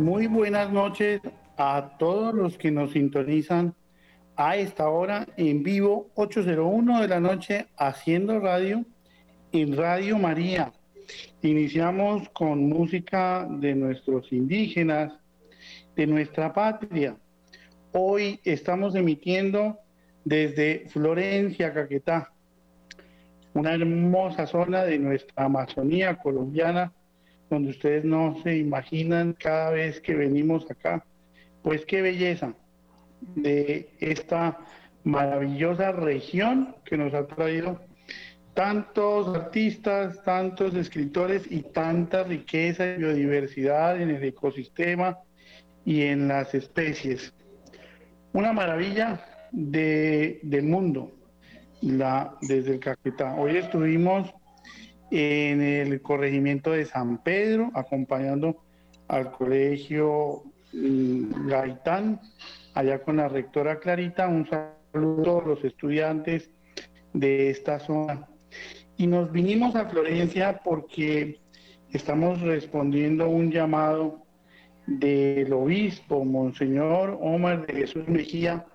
Muy buenas noches a todos los que nos sintonizan a esta hora en vivo, 8.01 de la noche, haciendo radio en Radio María. Iniciamos con música de nuestros indígenas, de nuestra patria. Hoy estamos emitiendo desde Florencia, Caquetá, una hermosa zona de nuestra Amazonía colombiana, donde ustedes no se imaginan cada vez que venimos acá. Pues qué belleza de esta maravillosa región que nos ha traído tantos artistas, tantos escritores y tanta riqueza y biodiversidad en el ecosistema y en las especies. Una maravilla de, del mundo la, desde el Caquetá. Hoy estuvimos en el corregimiento de San Pedro acompañando al colegio mm, Gaitán, allá con la rectora Clarita. Un saludo a los estudiantes de esta zona. Y nos vinimos a Florencia porque estamos respondiendo un llamado del obispo, Monseñor Omar de Jesús Mejía,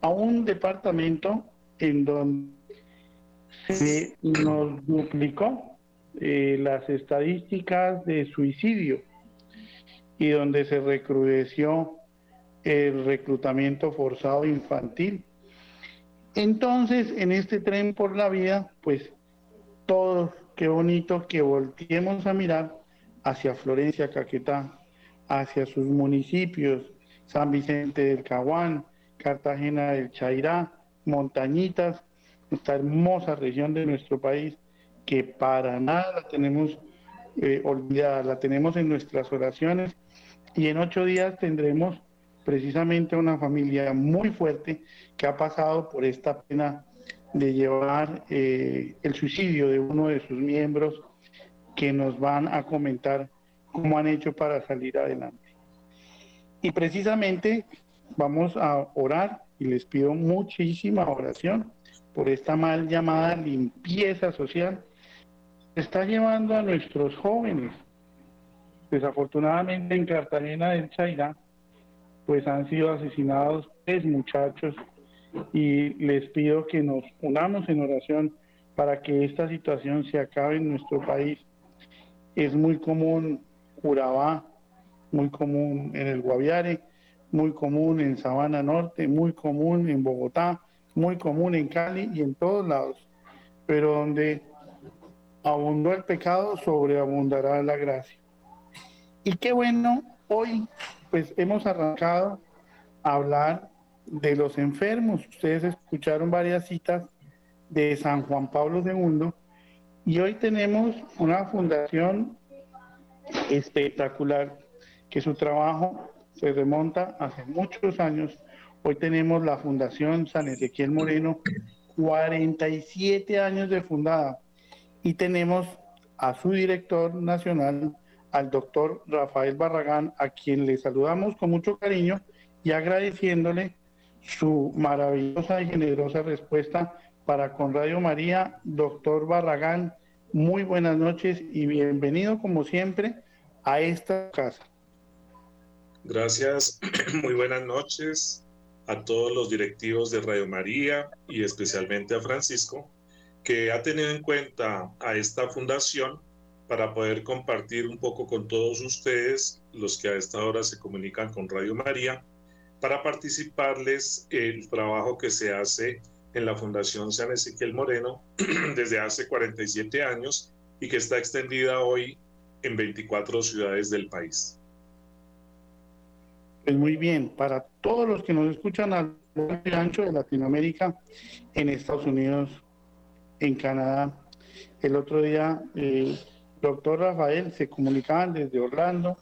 a un departamento en donde se nos duplicó eh, las estadísticas de suicidio y donde se recrudeció el reclutamiento forzado infantil. Entonces, en este tren por la vida, pues todos, qué bonito que volteemos a mirar hacia Florencia, Caquetá, hacia sus municipios, San Vicente del Caguán, Cartagena del Chairá, Montañitas, esta hermosa región de nuestro país que para nada la tenemos eh, olvidada, la tenemos en nuestras oraciones y en ocho días tendremos precisamente una familia muy fuerte que ha pasado por esta pena de llevar eh, el suicidio de uno de sus miembros que nos van a comentar cómo han hecho para salir adelante. Y precisamente vamos a orar y les pido muchísima oración por esta mal llamada limpieza social está llevando a nuestros jóvenes. Desafortunadamente en Cartagena del Chairá, pues han sido asesinados tres muchachos y les pido que nos unamos en oración para que esta situación se acabe en nuestro país. Es muy común Urabá, muy común en el Guaviare, muy común en Sabana Norte, muy común en Bogotá, muy común en Cali y en todos lados. Pero donde abundó el pecado, sobreabundará la gracia. Y qué bueno, hoy pues hemos arrancado a hablar de los enfermos. Ustedes escucharon varias citas de San Juan Pablo II y hoy tenemos una fundación espectacular que su trabajo se remonta hace muchos años. Hoy tenemos la Fundación San Ezequiel Moreno, 47 años de fundada y tenemos a su director nacional, al doctor Rafael Barragán, a quien le saludamos con mucho cariño y agradeciéndole su maravillosa y generosa respuesta para con Radio María. Doctor Barragán, muy buenas noches y bienvenido como siempre a esta casa. Gracias, muy buenas noches a todos los directivos de Radio María y especialmente a Francisco, que ha tenido en cuenta a esta fundación para poder compartir un poco con todos ustedes, los que a esta hora se comunican con Radio María, para participarles el trabajo que se hace en la Fundación San Ezequiel Moreno desde hace 47 años y que está extendida hoy en 24 ciudades del país. Pues muy bien, para todos los que nos escuchan al ancho de Latinoamérica, en Estados Unidos, en Canadá, el otro día, el doctor Rafael, se comunicaban desde Orlando,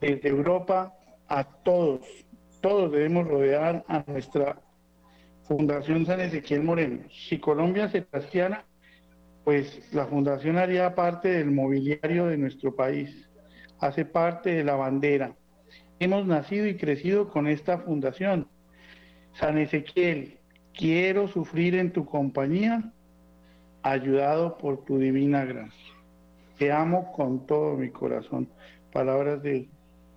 desde Europa, a todos, todos debemos rodear a nuestra Fundación San Ezequiel Moreno. Si Colombia se trastiana, pues la fundación haría parte del mobiliario de nuestro país, hace parte de la bandera. Hemos nacido y crecido con esta fundación. San Ezequiel, quiero sufrir en tu compañía, ayudado por tu divina gracia. Te amo con todo mi corazón. Palabras de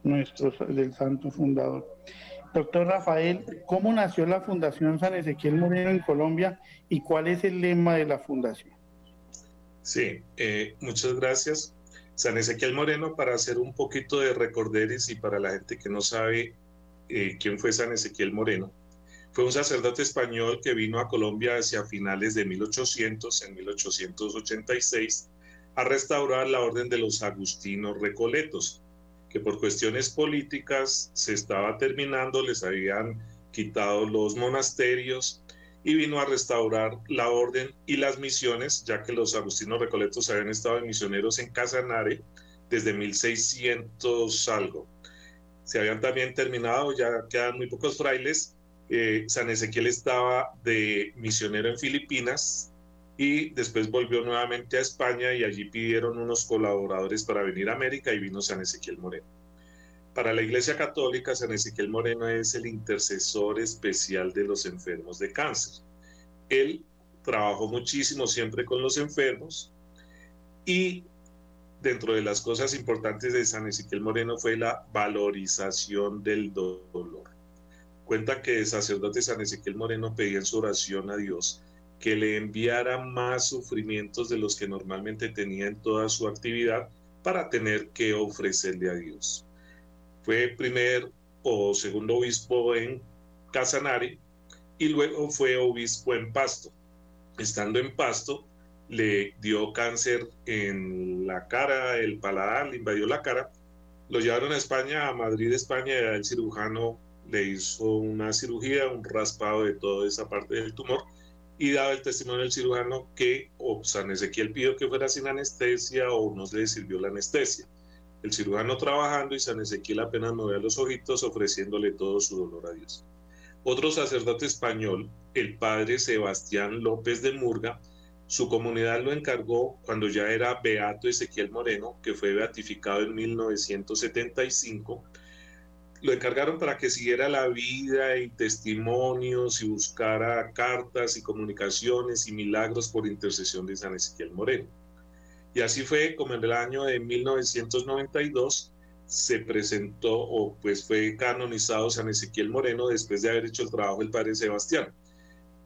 nuestro, del santo fundador. Doctor Rafael, ¿cómo nació la Fundación San Ezequiel Moreno en Colombia y cuál es el lema de la fundación? Sí, eh, muchas gracias. San Ezequiel Moreno, para hacer un poquito de recorderes y para la gente que no sabe eh, quién fue San Ezequiel Moreno, fue un sacerdote español que vino a Colombia hacia finales de 1800, en 1886, a restaurar la orden de los agustinos recoletos, que por cuestiones políticas se estaba terminando, les habían quitado los monasterios y vino a restaurar la orden y las misiones, ya que los agustinos recoletos habían estado misioneros en Casanare desde 1600 algo. Se habían también terminado, ya quedan muy pocos frailes. Eh, San Ezequiel estaba de misionero en Filipinas y después volvió nuevamente a España y allí pidieron unos colaboradores para venir a América y vino San Ezequiel Moreno. Para la Iglesia Católica, San Ezequiel Moreno es el intercesor especial de los enfermos de cáncer. Él trabajó muchísimo siempre con los enfermos y dentro de las cosas importantes de San Ezequiel Moreno fue la valorización del dolor. Cuenta que el sacerdote San Ezequiel Moreno pedía en su oración a Dios que le enviara más sufrimientos de los que normalmente tenía en toda su actividad para tener que ofrecerle a Dios. Fue primer o segundo obispo en Casanare y luego fue obispo en Pasto. Estando en Pasto, le dio cáncer en la cara, el paladar, le invadió la cara. Lo llevaron a España, a Madrid, España, y el cirujano le hizo una cirugía, un raspado de toda esa parte del tumor y daba el testimonio del cirujano que o San Ezequiel pidió que fuera sin anestesia o no le sirvió la anestesia. El cirujano trabajando y San Ezequiel apenas movía los ojitos ofreciéndole todo su dolor a Dios. Otro sacerdote español, el padre Sebastián López de Murga, su comunidad lo encargó cuando ya era Beato Ezequiel Moreno, que fue beatificado en 1975 lo encargaron para que siguiera la vida y testimonios y buscara cartas y comunicaciones y milagros por intercesión de San Ezequiel Moreno. Y así fue como en el año de 1992 se presentó o pues fue canonizado San Ezequiel Moreno después de haber hecho el trabajo del padre Sebastián.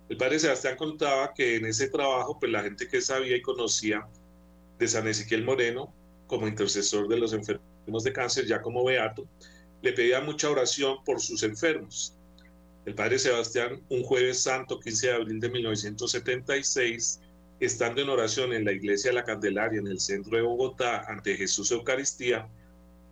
El padre Sebastián contaba que en ese trabajo pues la gente que sabía y conocía de San Ezequiel Moreno como intercesor de los enfermos de cáncer ya como beato, le pedía mucha oración por sus enfermos. El padre Sebastián, un jueves santo, 15 de abril de 1976, estando en oración en la iglesia de la Candelaria, en el centro de Bogotá, ante Jesús Eucaristía,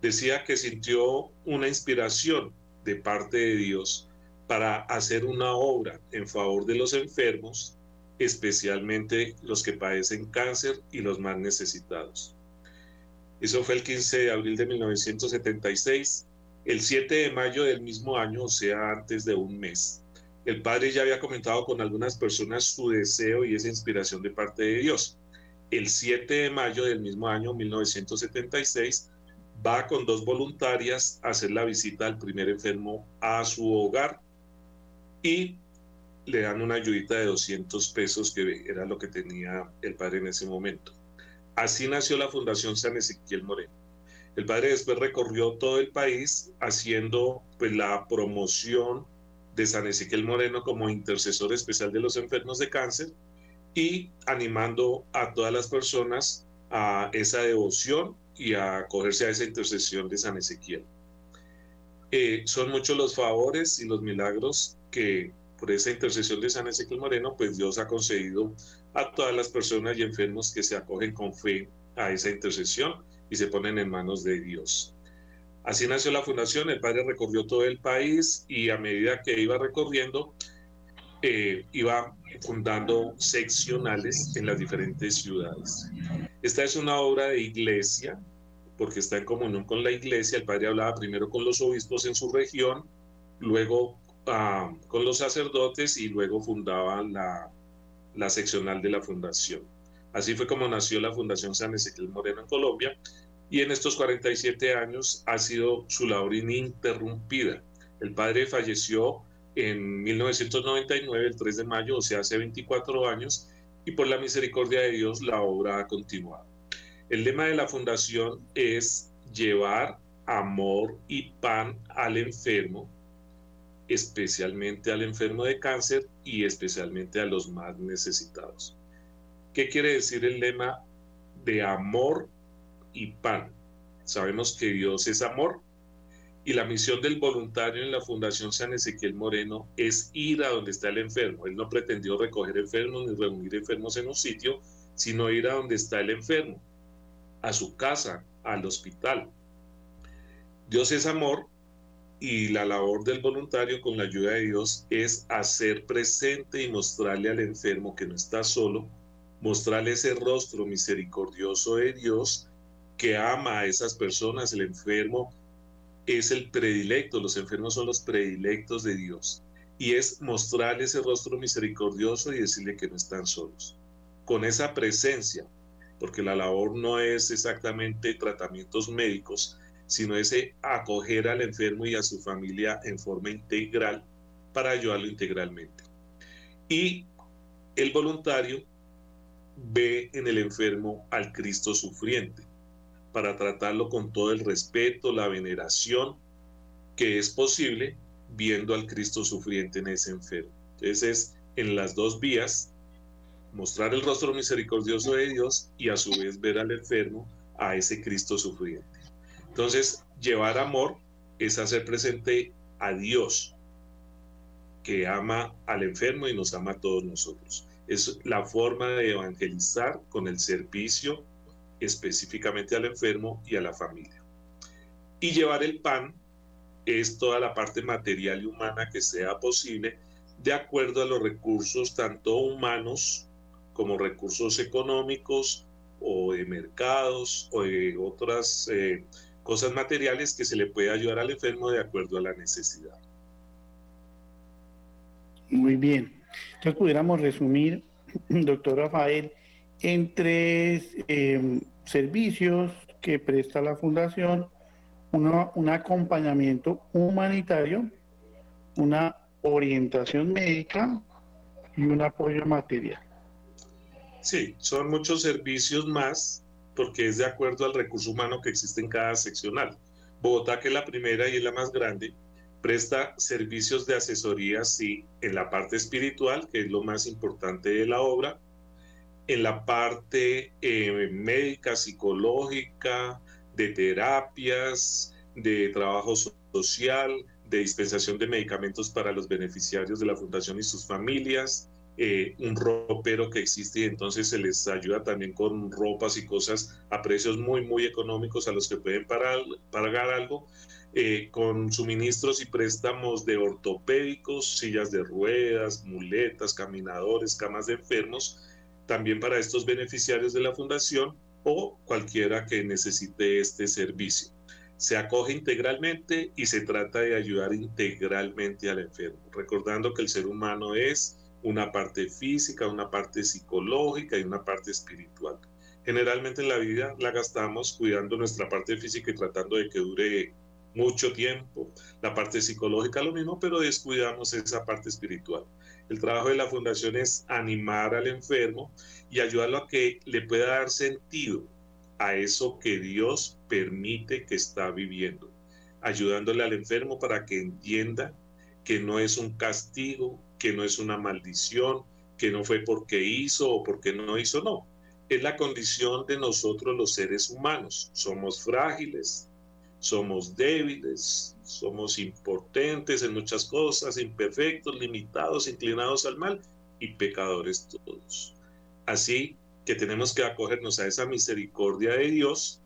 decía que sintió una inspiración de parte de Dios para hacer una obra en favor de los enfermos, especialmente los que padecen cáncer y los más necesitados. Eso fue el 15 de abril de 1976 el 7 de mayo del mismo año, o sea, antes de un mes, el padre ya había comentado con algunas personas su deseo y esa inspiración de parte de Dios. El 7 de mayo del mismo año, 1976, va con dos voluntarias a hacer la visita al primer enfermo a su hogar y le dan una ayudita de 200 pesos, que era lo que tenía el padre en ese momento. Así nació la Fundación San Ezequiel Moreno. El padre después recorrió todo el país haciendo pues, la promoción de San Ezequiel Moreno como intercesor especial de los enfermos de cáncer y animando a todas las personas a esa devoción y a acogerse a esa intercesión de San Ezequiel. Eh, son muchos los favores y los milagros que por esa intercesión de San Ezequiel Moreno, pues Dios ha concedido a todas las personas y enfermos que se acogen con fe a esa intercesión y se ponen en manos de Dios. Así nació la fundación, el padre recorrió todo el país y a medida que iba recorriendo, eh, iba fundando seccionales en las diferentes ciudades. Esta es una obra de iglesia, porque está en comunión con la iglesia. El padre hablaba primero con los obispos en su región, luego ah, con los sacerdotes y luego fundaba la, la seccional de la fundación. Así fue como nació la Fundación San Ezequiel Moreno en Colombia y en estos 47 años ha sido su labor ininterrumpida. El padre falleció en 1999, el 3 de mayo, o sea, hace 24 años, y por la misericordia de Dios la obra ha continuado. El lema de la fundación es llevar amor y pan al enfermo, especialmente al enfermo de cáncer y especialmente a los más necesitados. ¿Qué quiere decir el lema de amor y pan? Sabemos que Dios es amor y la misión del voluntario en la Fundación San Ezequiel Moreno es ir a donde está el enfermo. Él no pretendió recoger enfermos ni reunir enfermos en un sitio, sino ir a donde está el enfermo, a su casa, al hospital. Dios es amor y la labor del voluntario con la ayuda de Dios es hacer presente y mostrarle al enfermo que no está solo, mostrarle ese rostro misericordioso de Dios que ama a esas personas. El enfermo es el predilecto, los enfermos son los predilectos de Dios. Y es mostrarle ese rostro misericordioso y decirle que no están solos. Con esa presencia, porque la labor no es exactamente tratamientos médicos, sino ese acoger al enfermo y a su familia en forma integral para ayudarlo integralmente. Y el voluntario ve en el enfermo al Cristo sufriente para tratarlo con todo el respeto, la veneración que es posible viendo al Cristo sufriente en ese enfermo. Entonces es en las dos vías mostrar el rostro misericordioso de Dios y a su vez ver al enfermo a ese Cristo sufriente. Entonces, llevar amor es hacer presente a Dios que ama al enfermo y nos ama a todos nosotros. Es la forma de evangelizar con el servicio específicamente al enfermo y a la familia. Y llevar el pan es toda la parte material y humana que sea posible de acuerdo a los recursos tanto humanos como recursos económicos o de mercados o de otras eh, cosas materiales que se le puede ayudar al enfermo de acuerdo a la necesidad. Muy bien. Entonces pudiéramos resumir, doctor Rafael, en tres em, servicios que presta la fundación, un acompañamiento humanitario, una orientación médica y un apoyo material. Sí, son muchos servicios más porque es de acuerdo al recurso humano que existe en cada seccional. Bogotá, que es la primera y es la más grande, presta servicios de asesoría, sí, en la parte espiritual, que es lo más importante de la obra, en la parte eh, médica, psicológica, de terapias, de trabajo social, de dispensación de medicamentos para los beneficiarios de la fundación y sus familias, eh, un ropero que existe y entonces se les ayuda también con ropas y cosas a precios muy, muy económicos a los que pueden pagar algo, eh, con suministros y préstamos de ortopédicos, sillas de ruedas, muletas, caminadores, camas de enfermos, también para estos beneficiarios de la fundación o cualquiera que necesite este servicio. Se acoge integralmente y se trata de ayudar integralmente al enfermo, recordando que el ser humano es una parte física, una parte psicológica y una parte espiritual. Generalmente en la vida la gastamos cuidando nuestra parte física y tratando de que dure mucho tiempo. La parte psicológica lo mismo, pero descuidamos esa parte espiritual. El trabajo de la fundación es animar al enfermo y ayudarlo a que le pueda dar sentido a eso que Dios permite que está viviendo, ayudándole al enfermo para que entienda que no es un castigo, que no es una maldición, que no fue porque hizo o porque no hizo, no. Es la condición de nosotros los seres humanos. Somos frágiles, somos débiles, somos impotentes en muchas cosas, imperfectos, limitados, inclinados al mal y pecadores todos. Así que tenemos que acogernos a esa misericordia de Dios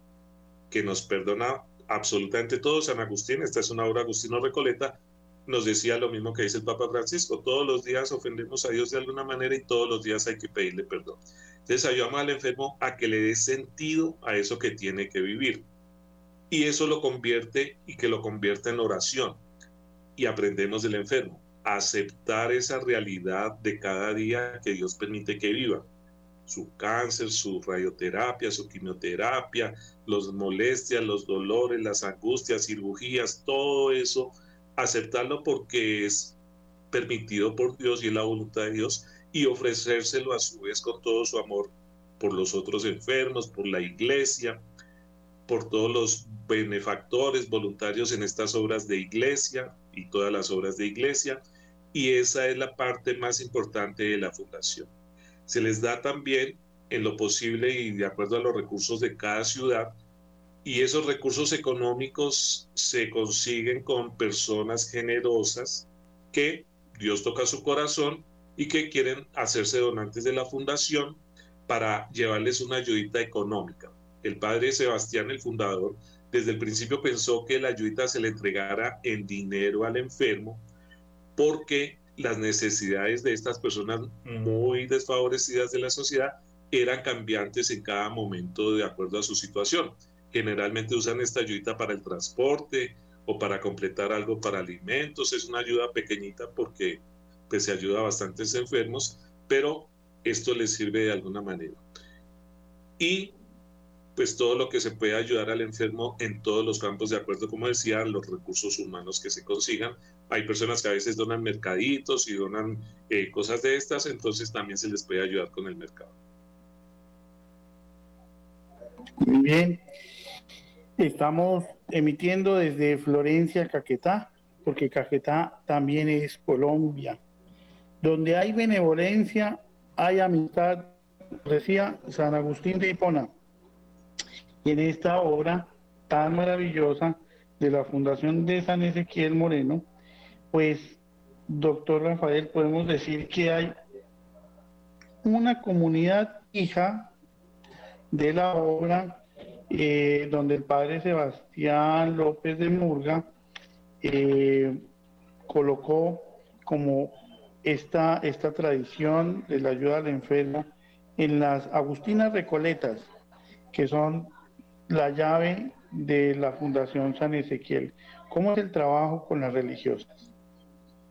que nos perdona absolutamente todo. San Agustín, esta es una obra Agustino Recoleta, nos decía lo mismo que dice el Papa Francisco, todos los días ofendemos a Dios de alguna manera y todos los días hay que pedirle perdón. Entonces ayudamos al enfermo a que le dé sentido a eso que tiene que vivir. Y eso lo convierte y que lo convierta en oración. Y aprendemos del enfermo, aceptar esa realidad de cada día que Dios permite que viva. Su cáncer, su radioterapia, su quimioterapia, los molestias, los dolores, las angustias, cirugías, todo eso aceptarlo porque es permitido por Dios y es la voluntad de Dios y ofrecérselo a su vez con todo su amor por los otros enfermos, por la iglesia, por todos los benefactores, voluntarios en estas obras de iglesia y todas las obras de iglesia, y esa es la parte más importante de la fundación. Se les da también en lo posible y de acuerdo a los recursos de cada ciudad, y esos recursos económicos se consiguen con personas generosas que Dios toca su corazón y que quieren hacerse donantes de la fundación para llevarles una ayudita económica. El padre Sebastián, el fundador, desde el principio pensó que la ayuda se le entregara en dinero al enfermo porque las necesidades de estas personas muy desfavorecidas de la sociedad eran cambiantes en cada momento de acuerdo a su situación. Generalmente usan esta ayuda para el transporte o para completar algo para alimentos. Es una ayuda pequeñita porque pues, se ayuda a bastantes enfermos, pero esto les sirve de alguna manera. Y pues todo lo que se puede ayudar al enfermo en todos los campos, de acuerdo, como decía, los recursos humanos que se consigan. Hay personas que a veces donan mercaditos y donan eh, cosas de estas, entonces también se les puede ayudar con el mercado. Muy bien. Estamos emitiendo desde Florencia, Caquetá, porque Caquetá también es Colombia. Donde hay benevolencia, hay amistad, decía San Agustín de Hipona. En esta obra tan maravillosa de la Fundación de San Ezequiel Moreno, pues, doctor Rafael, podemos decir que hay una comunidad hija de la obra eh, donde el padre Sebastián López de Murga eh, colocó como esta, esta tradición de la ayuda al enfermo en las Agustinas Recoletas, que son la llave de la Fundación San Ezequiel. ¿Cómo es el trabajo con las religiosas?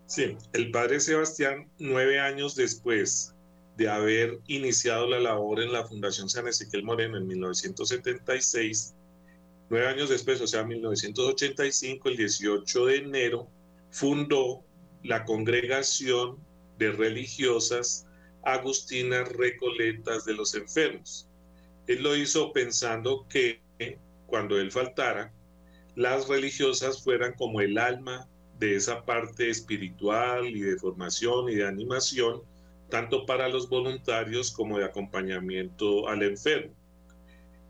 Sí, el padre Sebastián, nueve años después de haber iniciado la labor en la Fundación San Ezequiel Moreno en 1976, nueve años después, o sea, 1985, el 18 de enero, fundó la Congregación de Religiosas Agustinas Recoletas de los Enfermos. Él lo hizo pensando que cuando él faltara, las religiosas fueran como el alma de esa parte espiritual y de formación y de animación tanto para los voluntarios como de acompañamiento al enfermo.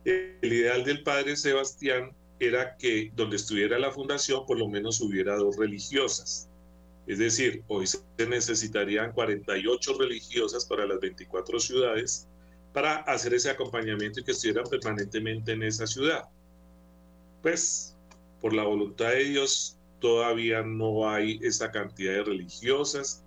El ideal del padre Sebastián era que donde estuviera la fundación por lo menos hubiera dos religiosas. Es decir, hoy se necesitarían 48 religiosas para las 24 ciudades para hacer ese acompañamiento y que estuvieran permanentemente en esa ciudad. Pues, por la voluntad de Dios, todavía no hay esa cantidad de religiosas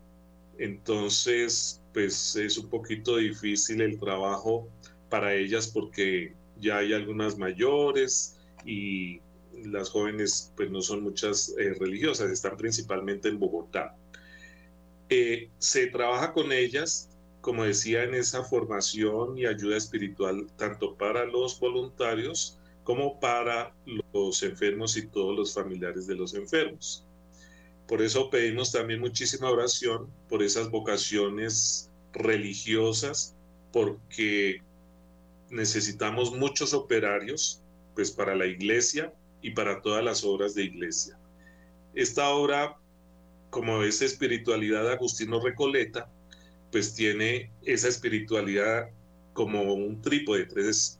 entonces, pues es un poquito difícil el trabajo para ellas porque ya hay algunas mayores y las jóvenes pues no son muchas eh, religiosas, están principalmente en Bogotá. Eh, se trabaja con ellas, como decía, en esa formación y ayuda espiritual, tanto para los voluntarios como para los enfermos y todos los familiares de los enfermos. Por eso pedimos también muchísima oración por esas vocaciones religiosas, porque necesitamos muchos operarios pues para la iglesia y para todas las obras de iglesia. Esta obra, como esa espiritualidad Agustino Recoleta, pues tiene esa espiritualidad como un trípode, tres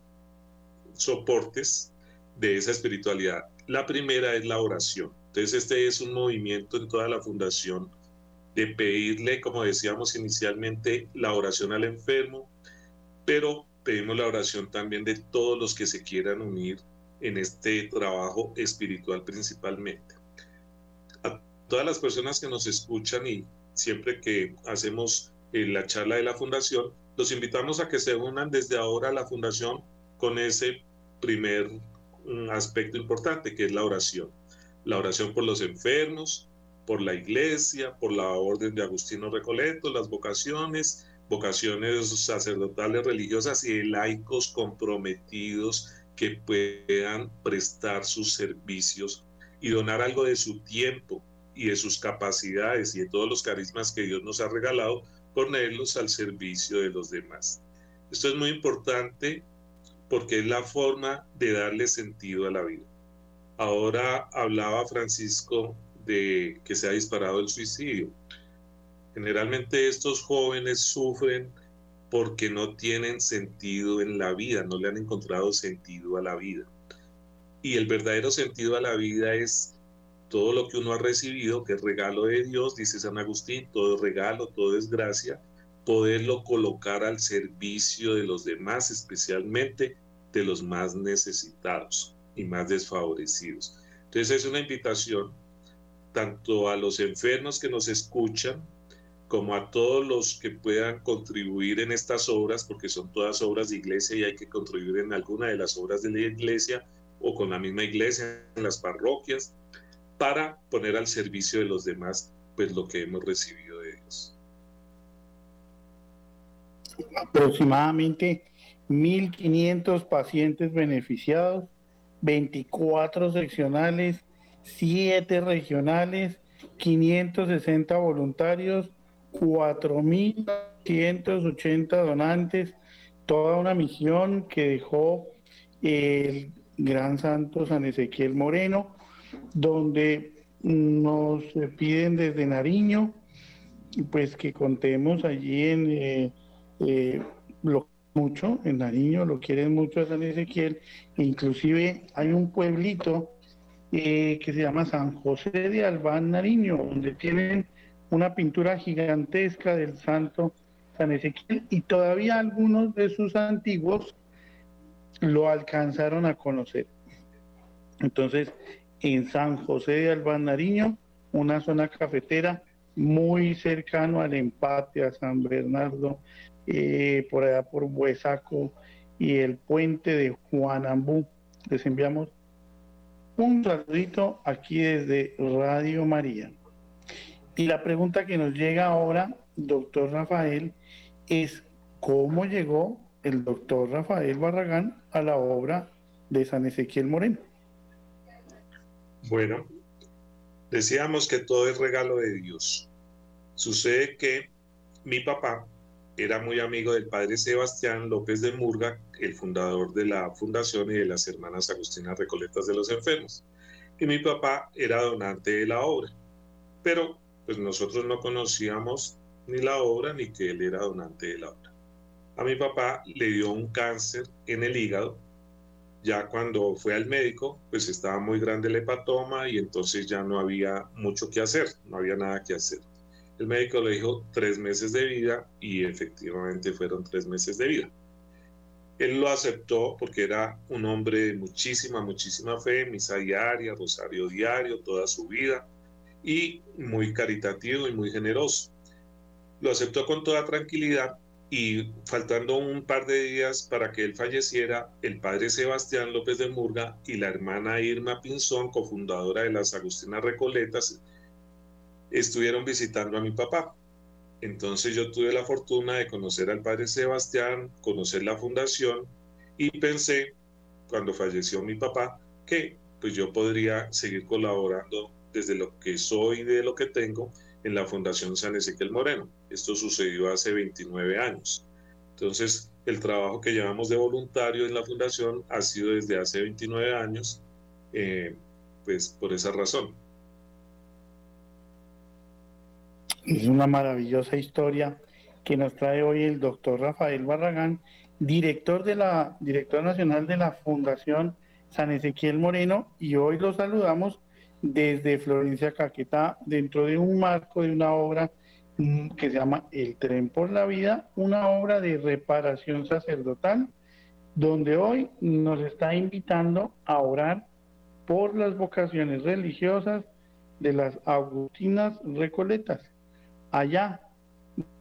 soportes de esa espiritualidad. La primera es la oración. Entonces este es un movimiento en toda la fundación de pedirle, como decíamos inicialmente, la oración al enfermo, pero pedimos la oración también de todos los que se quieran unir en este trabajo espiritual principalmente. A todas las personas que nos escuchan y siempre que hacemos eh, la charla de la fundación, los invitamos a que se unan desde ahora a la fundación con ese primer mm, aspecto importante que es la oración. La oración por los enfermos, por la iglesia, por la orden de Agustino Recoleto, las vocaciones, vocaciones sacerdotales, religiosas y laicos comprometidos que puedan prestar sus servicios y donar algo de su tiempo y de sus capacidades y de todos los carismas que Dios nos ha regalado, ponerlos al servicio de los demás. Esto es muy importante porque es la forma de darle sentido a la vida. Ahora hablaba Francisco de que se ha disparado el suicidio. Generalmente estos jóvenes sufren porque no tienen sentido en la vida, no le han encontrado sentido a la vida. Y el verdadero sentido a la vida es todo lo que uno ha recibido, que es regalo de Dios, dice San Agustín, todo regalo, todo es gracia, poderlo colocar al servicio de los demás, especialmente de los más necesitados y más desfavorecidos. Entonces es una invitación tanto a los enfermos que nos escuchan, como a todos los que puedan contribuir en estas obras, porque son todas obras de iglesia y hay que contribuir en alguna de las obras de la iglesia o con la misma iglesia en las parroquias, para poner al servicio de los demás pues lo que hemos recibido de Dios. Aproximadamente 1.500 pacientes beneficiados, 24 seccionales, 7 regionales, 560 voluntarios, 4.180 donantes, toda una misión que dejó el gran santo San Ezequiel Moreno, donde nos piden desde Nariño, pues que contemos allí en eh, eh, lo mucho, en Nariño, lo quieren mucho a San Ezequiel, inclusive hay un pueblito eh, que se llama San José de Albán Nariño, donde tienen una pintura gigantesca del santo San Ezequiel y todavía algunos de sus antiguos lo alcanzaron a conocer. Entonces, en San José de Albán Nariño, una zona cafetera muy cercano al empate a San Bernardo, eh, por allá por Huesaco y el puente de Juanambú. Les enviamos un saludito aquí desde Radio María. Y la pregunta que nos llega ahora, doctor Rafael, es cómo llegó el doctor Rafael Barragán a la obra de San Ezequiel Moreno. Bueno, decíamos que todo es regalo de Dios. Sucede que mi papá era muy amigo del padre Sebastián López de Murga, el fundador de la fundación y de las hermanas Agustinas Recoletas de los Enfermos. Y mi papá era donante de la obra. Pero pues nosotros no conocíamos ni la obra ni que él era donante de la obra. A mi papá le dio un cáncer en el hígado. Ya cuando fue al médico, pues estaba muy grande el hepatoma y entonces ya no había mucho que hacer, no había nada que hacer. El médico le dijo tres meses de vida y efectivamente fueron tres meses de vida. Él lo aceptó porque era un hombre de muchísima, muchísima fe, misa diaria, rosario diario, toda su vida y muy caritativo y muy generoso. Lo aceptó con toda tranquilidad y faltando un par de días para que él falleciera, el padre Sebastián López de Murga y la hermana Irma Pinzón, cofundadora de las Agustinas Recoletas, estuvieron visitando a mi papá. Entonces yo tuve la fortuna de conocer al padre Sebastián, conocer la fundación y pensé, cuando falleció mi papá, que pues yo podría seguir colaborando desde lo que soy y de lo que tengo en la Fundación San Ezequiel Moreno. Esto sucedió hace 29 años. Entonces, el trabajo que llevamos de voluntario en la Fundación ha sido desde hace 29 años, eh, pues por esa razón. Es una maravillosa historia que nos trae hoy el doctor Rafael Barragán, director de la director nacional de la Fundación San Ezequiel Moreno, y hoy lo saludamos desde Florencia Caquetá dentro de un marco de una obra mm, que se llama El tren por la vida, una obra de reparación sacerdotal, donde hoy nos está invitando a orar por las vocaciones religiosas de las Agustinas Recoletas, allá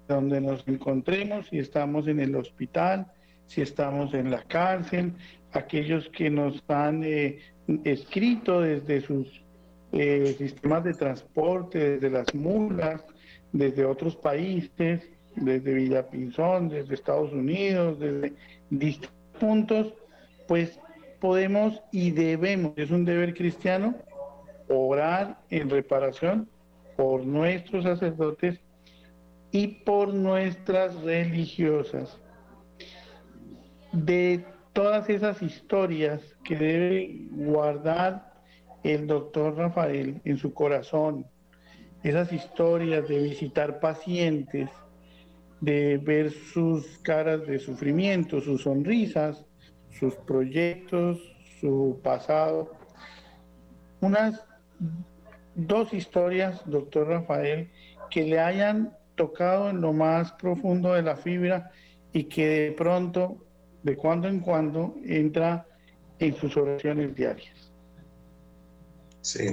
donde nos encontremos, si estamos en el hospital, si estamos en la cárcel, aquellos que nos han eh, escrito desde sus eh, sistemas de transporte, desde las mulas, desde otros países, desde Villapinzón, desde Estados Unidos, desde distintos puntos, pues podemos y debemos, es un deber cristiano, orar en reparación por nuestros sacerdotes y por nuestras religiosas. De todas esas historias que debe guardar el doctor Rafael en su corazón, esas historias de visitar pacientes, de ver sus caras de sufrimiento, sus sonrisas, sus proyectos, su pasado. Unas dos historias, doctor Rafael, que le hayan tocado en lo más profundo de la fibra y que de pronto, de cuando en cuando, entra en sus oraciones diarias. Sí,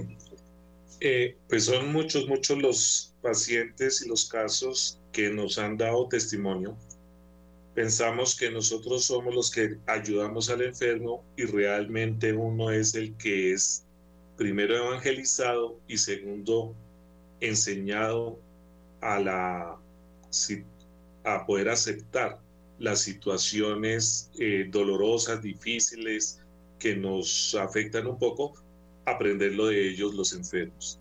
eh, pues son muchos, muchos los pacientes y los casos que nos han dado testimonio. Pensamos que nosotros somos los que ayudamos al enfermo y realmente uno es el que es primero evangelizado y segundo enseñado a, la, a poder aceptar las situaciones eh, dolorosas, difíciles, que nos afectan un poco, aprenderlo de ellos los enfermos.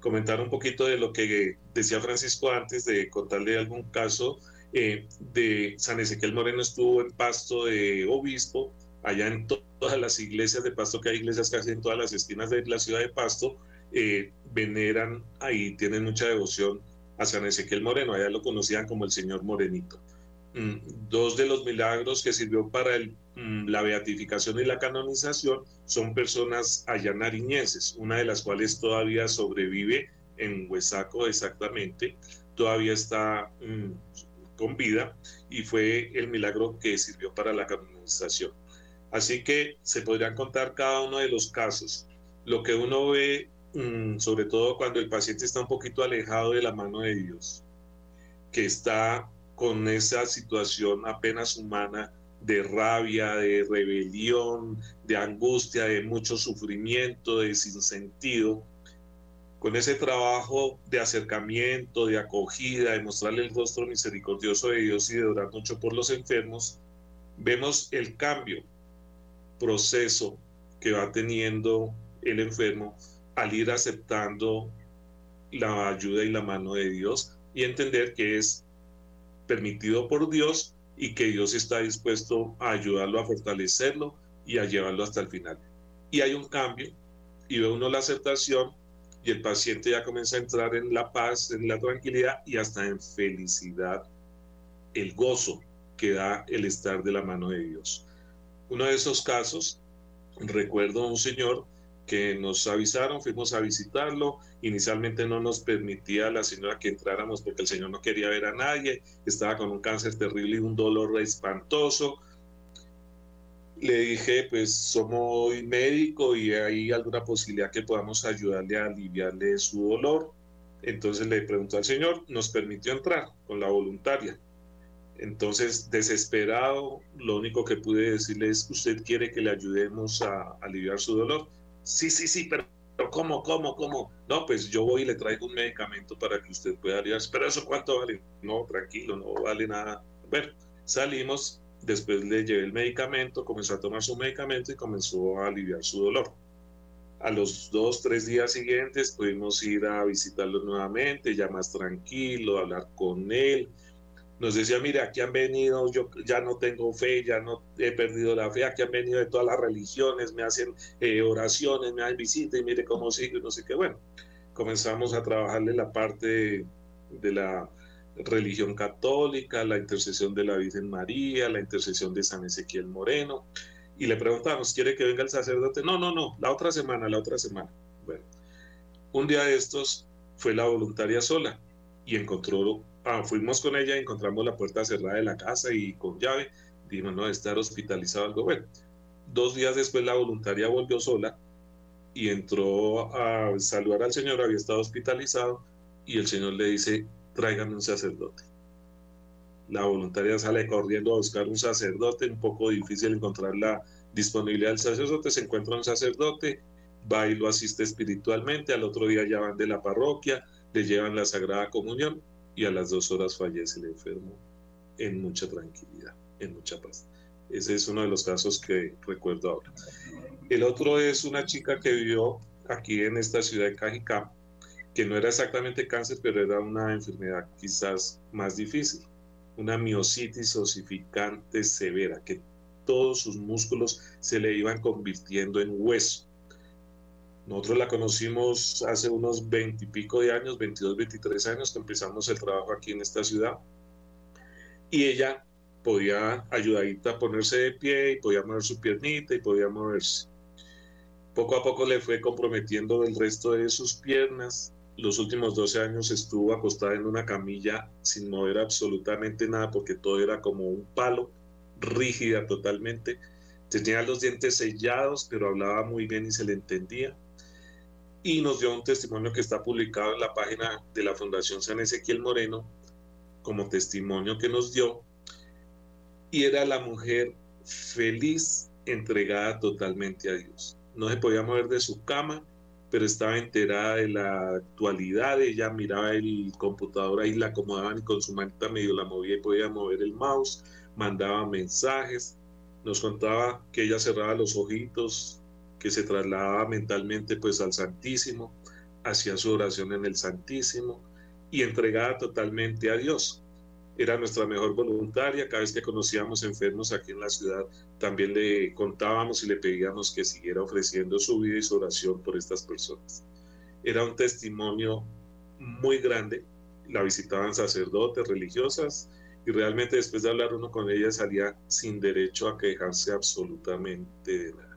Comentar un poquito de lo que decía Francisco antes de contarle algún caso eh, de San Ezequiel Moreno estuvo en Pasto de obispo, allá en todas las iglesias de Pasto, que hay iglesias casi en todas las esquinas de la ciudad de Pasto, eh, veneran ahí, tienen mucha devoción a San Ezequiel Moreno, allá lo conocían como el Señor Morenito. Mm, dos de los milagros que sirvió para mm, la beatificación y la canonización son personas allá nariñenses, una de las cuales todavía sobrevive en Huesaco exactamente, todavía está mm, con vida y fue el milagro que sirvió para la canonización. Así que se podrían contar cada uno de los casos. Lo que uno ve sobre todo cuando el paciente está un poquito alejado de la mano de Dios, que está con esa situación apenas humana de rabia, de rebelión, de angustia, de mucho sufrimiento, de sinsentido, con ese trabajo de acercamiento, de acogida, de mostrarle el rostro misericordioso de Dios y de orar mucho por los enfermos, vemos el cambio, proceso que va teniendo el enfermo al ir aceptando la ayuda y la mano de Dios y entender que es permitido por Dios y que Dios está dispuesto a ayudarlo a fortalecerlo y a llevarlo hasta el final. Y hay un cambio y ve uno la aceptación y el paciente ya comienza a entrar en la paz, en la tranquilidad y hasta en felicidad, el gozo que da el estar de la mano de Dios. Uno de esos casos, recuerdo a un señor que nos avisaron, fuimos a visitarlo. Inicialmente no nos permitía la señora que entráramos porque el señor no quería ver a nadie, estaba con un cáncer terrible y un dolor espantoso. Le dije, pues somos médico y hay alguna posibilidad que podamos ayudarle a aliviarle su dolor. Entonces le preguntó al señor, nos permitió entrar con la voluntaria. Entonces, desesperado, lo único que pude decirle es, usted quiere que le ayudemos a aliviar su dolor sí, sí, sí, pero, ¿cómo, cómo, cómo? No, pues yo voy y le traigo un medicamento para que usted pueda aliviar. Pero eso cuánto vale? No, tranquilo, no vale nada. Bueno, salimos, después le llevé el medicamento, comenzó a tomar su medicamento y comenzó a aliviar su dolor. A los dos, tres días siguientes pudimos ir a visitarlo nuevamente, ya más tranquilo, hablar con él, nos decía, mire, aquí han venido, yo ya no tengo fe, ya no he perdido la fe, aquí han venido de todas las religiones, me hacen eh, oraciones, me hacen visitas y mire cómo sigue, no sé qué. Bueno, comenzamos a trabajarle la parte de, la religión católica, la intercesión de la Virgen María, la intercesión de San Ezequiel Moreno, y le preguntamos, ¿quiere que venga el sacerdote? No, no, no, la otra semana, la otra semana. Bueno, un día de estos fue la voluntaria sola y encontró Ah, fuimos con ella, encontramos la puerta cerrada de la casa y con llave. Dijimos, no, estar hospitalizado algo. Bueno, dos días después la voluntaria volvió sola y entró a saludar al Señor, había estado hospitalizado y el Señor le dice, tráigame un sacerdote. La voluntaria sale corriendo a buscar un sacerdote, un poco difícil encontrar la disponibilidad del sacerdote, se encuentra un sacerdote, va y lo asiste espiritualmente, al otro día ya van de la parroquia, le llevan la Sagrada Comunión y a las dos horas fallece el enfermo en mucha tranquilidad, en mucha paz. Ese es uno de los casos que recuerdo ahora. El otro es una chica que vivió aquí en esta ciudad de Cajicá, que no era exactamente cáncer, pero era una enfermedad quizás más difícil, una miositis osificante severa, que todos sus músculos se le iban convirtiendo en hueso. Nosotros la conocimos hace unos 20 y pico de años, 22, 23 años que empezamos el trabajo aquí en esta ciudad. Y ella podía ayudadita a ponerse de pie y podía mover su piernita y podía moverse. Poco a poco le fue comprometiendo el resto de sus piernas. Los últimos 12 años estuvo acostada en una camilla sin mover absolutamente nada porque todo era como un palo, rígida totalmente. Tenía los dientes sellados, pero hablaba muy bien y se le entendía. Y nos dio un testimonio que está publicado en la página de la Fundación San Ezequiel Moreno como testimonio que nos dio y era la mujer feliz, entregada totalmente a Dios. No se podía mover de su cama, pero estaba enterada de la actualidad. Ella miraba el computador ahí, la acomodaban y con su manita medio la movía y podía mover el mouse, mandaba mensajes, nos contaba que ella cerraba los ojitos, que se trasladaba mentalmente pues al Santísimo, hacía su oración en el Santísimo y entregada totalmente a Dios era nuestra mejor voluntaria. Cada vez que conocíamos enfermos aquí en la ciudad, también le contábamos y le pedíamos que siguiera ofreciendo su vida y su oración por estas personas. Era un testimonio muy grande. La visitaban sacerdotes, religiosas, y realmente después de hablar uno con ella salía sin derecho a quejarse absolutamente de nada.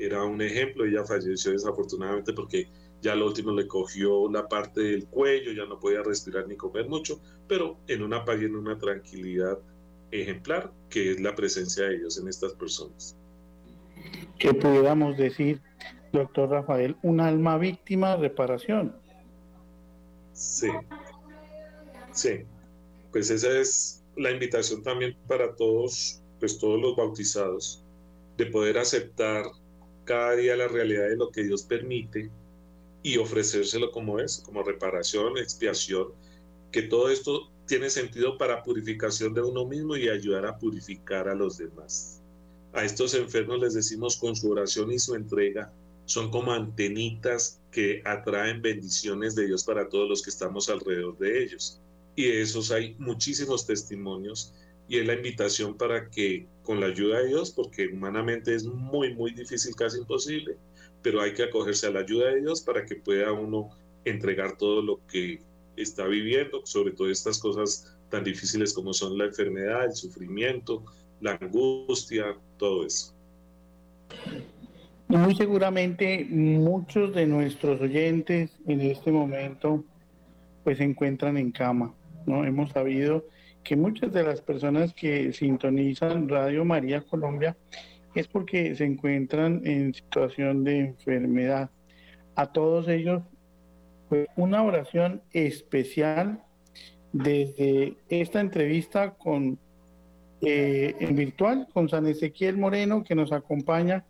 Era un ejemplo, ella falleció desafortunadamente porque ya lo último le cogió la parte del cuello, ya no podía respirar ni comer mucho, pero en una paz y en una tranquilidad ejemplar, que es la presencia de ellos en estas personas. Que pudiéramos decir, doctor Rafael, un alma víctima de reparación. Sí, sí, pues esa es la invitación también para todos, pues todos los bautizados, de poder aceptar cada día la realidad de lo que Dios permite y ofrecérselo como es, como reparación, expiación, que todo esto tiene sentido para purificación de uno mismo y ayudar a purificar a los demás. A estos enfermos les decimos con su oración y su entrega, son como antenitas que atraen bendiciones de Dios para todos los que estamos alrededor de ellos. Y de esos hay muchísimos testimonios y es la invitación para que con la ayuda de Dios, porque humanamente es muy, muy difícil, casi imposible, pero hay que acogerse a la ayuda de Dios para que pueda uno entregar todo lo que está viviendo, sobre todo estas cosas tan difíciles como son la enfermedad, el sufrimiento, la angustia, todo eso. Muy seguramente muchos de nuestros oyentes en este momento pues se encuentran en cama, ¿no? Hemos sabido que muchas de las personas que sintonizan Radio María Colombia es porque se encuentran en situación de enfermedad. A todos ellos, pues, una oración especial desde esta entrevista con eh, en virtual con San Ezequiel Moreno que nos acompaña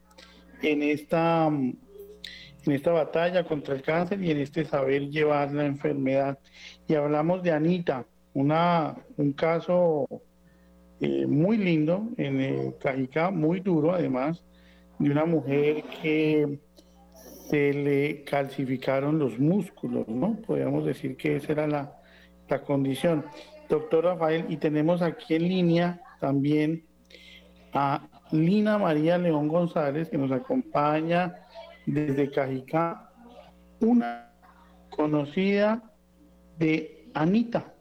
en esta en esta batalla contra el cáncer y en este saber llevar la enfermedad. Y hablamos de Anita, una, un caso eh, muy lindo en el Cajicá, muy duro además, de una mujer que se le calcificaron los músculos, ¿no? Podríamos decir que esa era la, la condición. Doctor Rafael, y tenemos aquí en línea también a Lina María León González, que nos acompaña desde Cajicá, una conocida de Anita.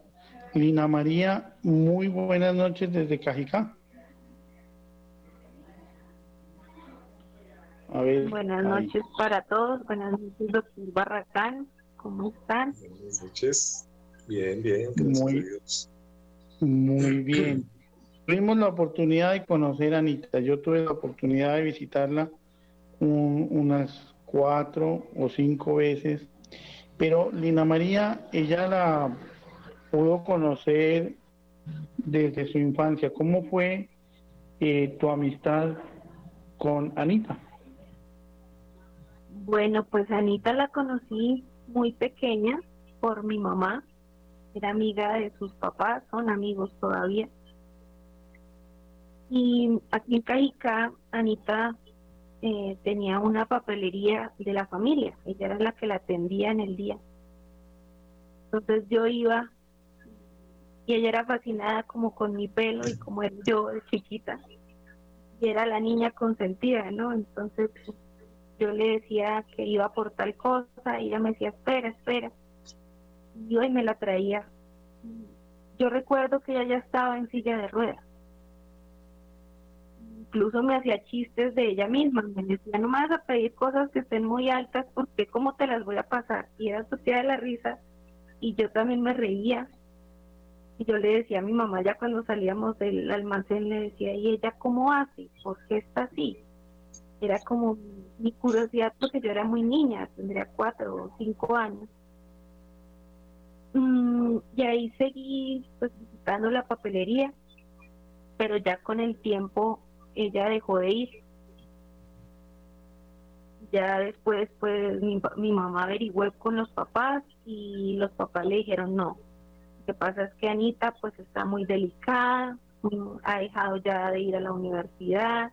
Lina María, muy buenas noches desde Cajicá. buenas noches para todos, buenas noches doctor Barracán, ¿cómo están? Buenas noches, bien, bien, muy, muy bien. Tuvimos la oportunidad de conocer a Anita, yo tuve la oportunidad de visitarla unas cuatro o cinco veces, pero Lina María, ella la pudo conocer desde su infancia. ¿Cómo fue eh, tu amistad con Anita? Bueno, pues Anita la conocí muy pequeña por mi mamá. Era amiga de sus papás, son amigos todavía. Y aquí en Cajicá, Anita eh, tenía una papelería de la familia. Ella era la que la atendía en el día. Entonces yo iba y ella era fascinada como con mi pelo y como era yo de chiquita. y era la niña consentida, ¿no? Entonces yo le decía que iba por tal cosa y ella me decía, espera, espera. Y hoy me la traía. Yo recuerdo que ella ya estaba en silla de ruedas. Incluso me hacía chistes de ella misma. Me decía, no me vas a pedir cosas que estén muy altas porque cómo te las voy a pasar. Y era tía de la risa. Y yo también me reía. Y yo le decía a mi mamá ya cuando salíamos del almacén, le decía, ¿y ella cómo hace? ¿Por qué está así? Era como mi curiosidad porque yo era muy niña, tendría cuatro o cinco años. Mm, y ahí seguí pues visitando la papelería, pero ya con el tiempo ella dejó de ir. Ya después pues mi, mi mamá averiguó con los papás y los papás le dijeron no. Pasa es que Anita pues está muy delicada, ha dejado ya de ir a la universidad,